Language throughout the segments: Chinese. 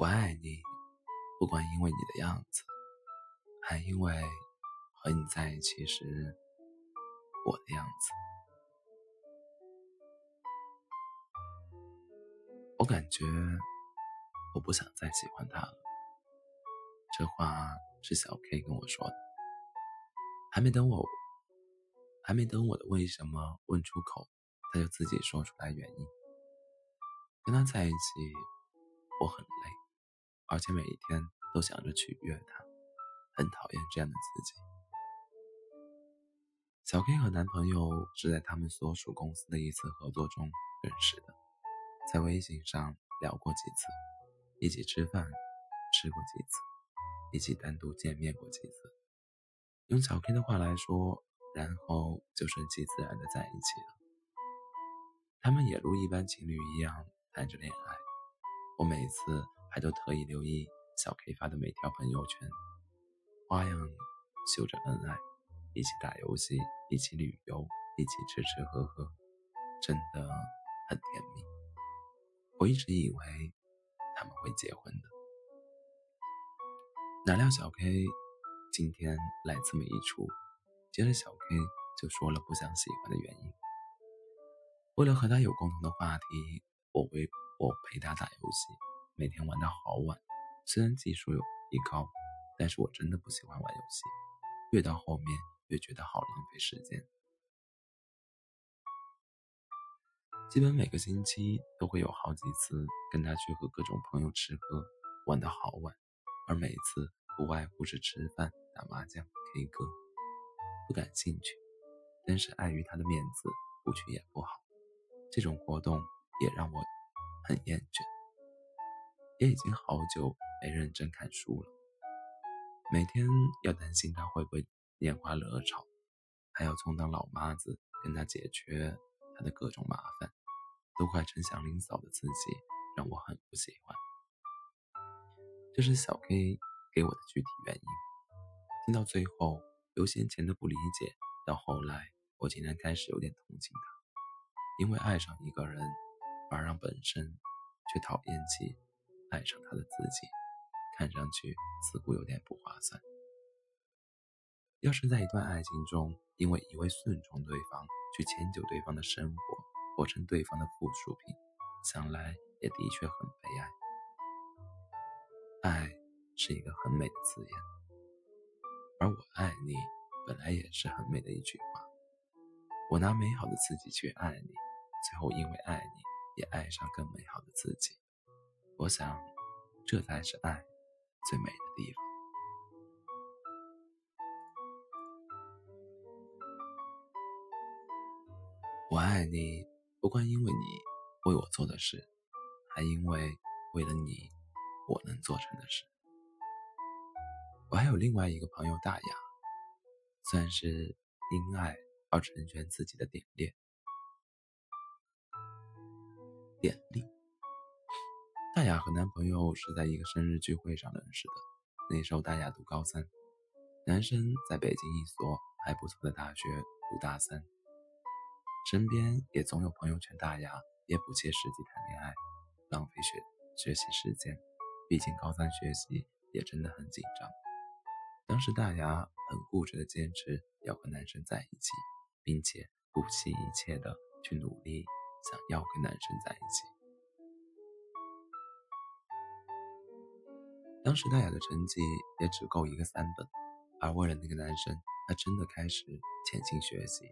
我爱你，不管因为你的样子，还因为和你在一起时我的样子。我感觉我不想再喜欢他了。这话是小 K 跟我说的。还没等我，还没等我的为什么问出口，他就自己说出来原因。跟他在一起，我很累。而且每一天都想着取悦他，很讨厌这样的自己。小 K 和男朋友是在他们所属公司的一次合作中认识的，在微信上聊过几次，一起吃饭吃过几次，一起单独见面过几次。用小 K 的话来说，然后就顺其自然的在一起了。他们也如一般情侣一样谈着恋爱，我每次。还都特意留意小 K 发的每条朋友圈，花样秀着恩爱，一起打游戏，一起旅游，一起吃吃喝喝，真的很甜蜜。我一直以为他们会结婚的，哪料小 K 今天来这么一出，接着小 K 就说了不想喜欢的原因。为了和他有共同的话题，我为我陪他打游戏。每天玩到好晚，虽然技术有提高，但是我真的不喜欢玩游戏，越到后面越觉得好浪费时间。基本每个星期都会有好几次跟他去和各种朋友吃喝，玩到好晚，而每次不外乎是吃饭、打麻将、K 歌。不感兴趣，但是碍于他的面子，不去也不好。这种活动也让我很厌倦。也已经好久没认真看书了，每天要担心他会不会拈花惹草，还要充当老妈子跟他解决他的各种麻烦，都快成祥林嫂的自己，让我很不喜欢。这是小 K 给我的具体原因。听到最后，由先前的不理解，到后来我竟然开始有点同情他，因为爱上一个人，而让本身却讨厌起。爱上他的自己，看上去似乎有点不划算。要是在一段爱情中，因为一味顺从对方，去迁就对方的生活，活成对方的附属品，想来也的确很悲哀。爱是一个很美的字眼，而我爱你本来也是很美的一句话。我拿美好的自己去爱你，最后因为爱你，也爱上更美好的自己。我想，这才是爱最美的地方。我爱你，不光因为你为我做的事，还因为为了你，我能做成的事。我还有另外一个朋友大雅，算是因爱而成全自己的典恋。典礼。大雅和男朋友是在一个生日聚会上认识的。那时候大雅读高三，男生在北京一所还不错的大学读大三。身边也总有朋友劝大雅也不切实际谈恋爱，浪费学学习时间。毕竟高三学习也真的很紧张。当时大雅很固执的坚持要和男生在一起，并且不惜一切的去努力想要跟男生在一起。当时大雅的成绩也只够一个三本，而为了那个男生，她真的开始潜心学习，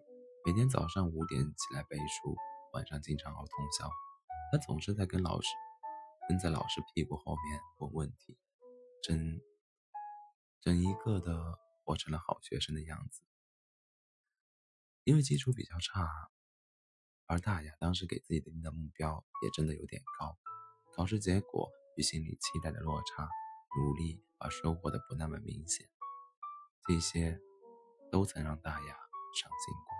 每天早上五点起来背书，晚上经常熬通宵。她总是在跟老师跟在老师屁股后面问问题，整整一个的活成了好学生的样子。因为基础比较差，而大雅当时给自己定的目标也真的有点高，考试结果与心里期待的落差。努力而收获的不那么明显，这些都曾让大雅伤心过。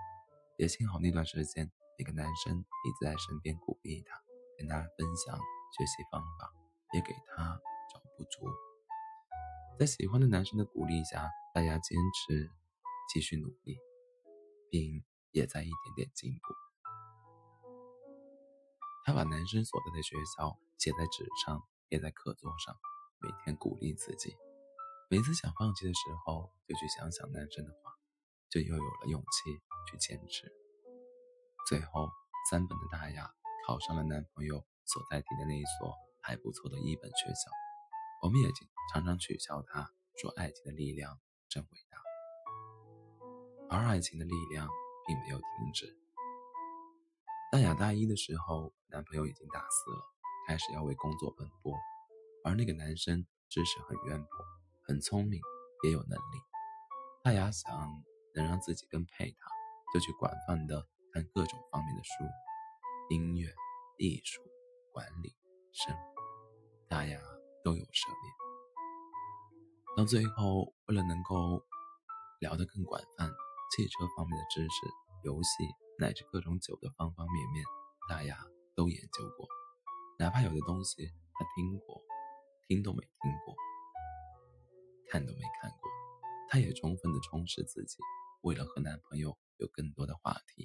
也幸好那段时间，那个男生一直在身边鼓励她，跟她分享学习方法，也给她找不足。在喜欢的男生的鼓励下，大雅坚持继续努力，并也在一点点进步。她把男生所在的学校写在纸上。贴在课桌上，每天鼓励自己。每次想放弃的时候，就去想想男生的话，就又有了勇气去坚持。最后，三本的大雅考上了男朋友所在地的那一所还不错的一本学校。我们也经常常取笑他，说爱情的力量真伟大。而爱情的力量并没有停止。大雅大一的时候，男朋友已经大四了，开始要为工作奔波。而那个男生知识很渊博，很聪明，也有能力。大雅想能让自己更配他，就去广泛的看各种方面的书，音乐、艺术、管理、生活，大雅都有涉猎。到最后，为了能够聊得更广泛，汽车方面的知识、游戏乃至各种酒的方方面面，大雅都研究过。哪怕有的东西他听过，听都没听过，看都没看过，她也充分的充实自己。为了和男朋友有更多的话题，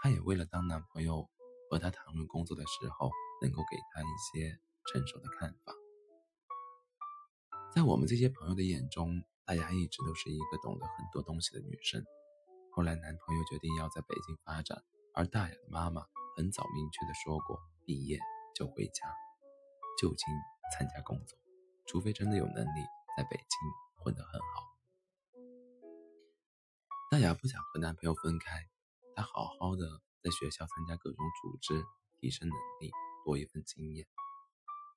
她也为了当男朋友和他谈论工作的时候，能够给他一些成熟的看法。在我们这些朋友的眼中，大雅一直都是一个懂得很多东西的女生。后来男朋友决定要在北京发展，而大雅的妈妈很早明确的说过，毕业就回家，就近参加工作，除非真的有能力在北京混得很好。大雅不想和男朋友分开，她好好的在学校参加各种组织，提升能力，多一份经验。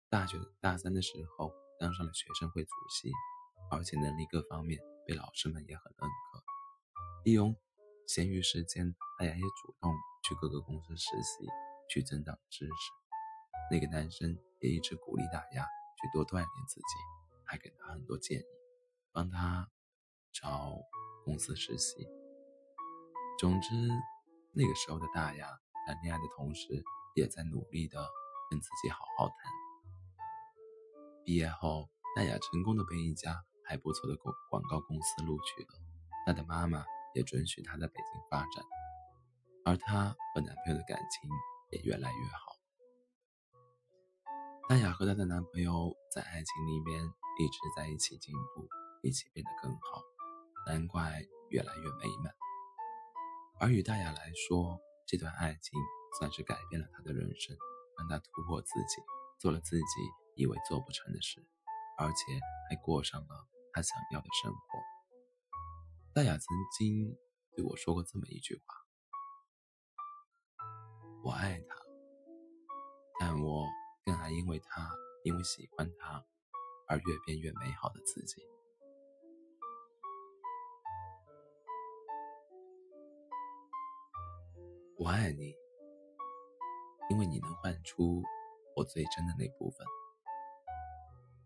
大学大三的时候。当上了学生会主席，而且能力各方面被老师们也很认可。利用闲余时间，大雅也主动去各个公司实习，去增长知识。那个男生也一直鼓励大雅去多锻炼自己，还给他很多建议，帮他找公司实习。总之，那个时候的大雅谈恋爱的同时，也在努力的跟自己好好谈。毕业后，大雅成功的被一家还不错的广广告公司录取了，她的妈妈也准许她在北京发展，而她和男朋友的感情也越来越好。大雅和她的男朋友在爱情里面一直在一起进步，一起变得更好，难怪越来越美满。而与大雅来说，这段爱情算是改变了她的人生，让她突破自己，做了自己。以为做不成的事，而且还过上了她想要的生活。大雅曾经对我说过这么一句话：“我爱他，但我更爱因为他，因为喜欢他而越变越美好的自己。”我爱你，因为你能唤出我最真的那部分。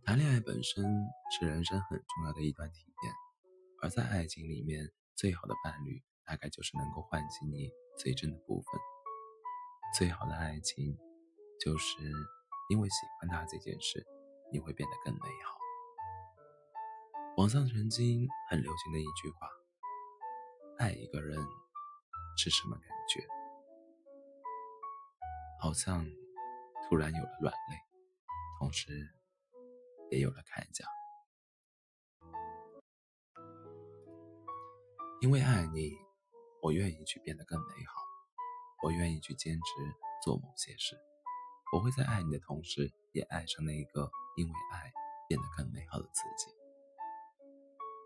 谈恋爱本身是人生很重要的一段体验，而在爱情里面，最好的伴侣大概就是能够唤醒你最真的部分。最好的爱情，就是因为喜欢他这件事，你会变得更美好。网上曾经很流行的一句话：“爱一个人是什么感觉？”好像突然有了软肋，同时。也有了铠甲，因为爱你，我愿意去变得更美好，我愿意去坚持做某些事，我会在爱你的同时，也爱上那个因为爱变得更美好的自己。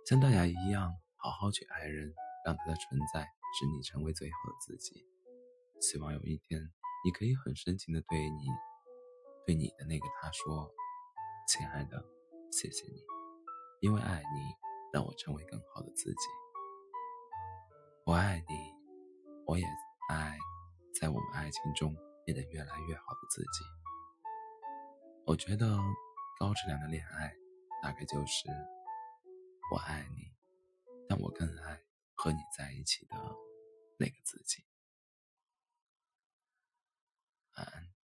像大雅一样，好好去爱人，让他的存在使你成为最好的自己。希望有一天，你可以很深情的对你，对你的那个他说。亲爱的，谢谢你，因为爱你，让我成为更好的自己。我爱你，我也爱在我们爱情中变得越来越好的自己。我觉得高质量的恋爱，大概就是我爱你，但我更爱和你在一起的那个自己。晚安。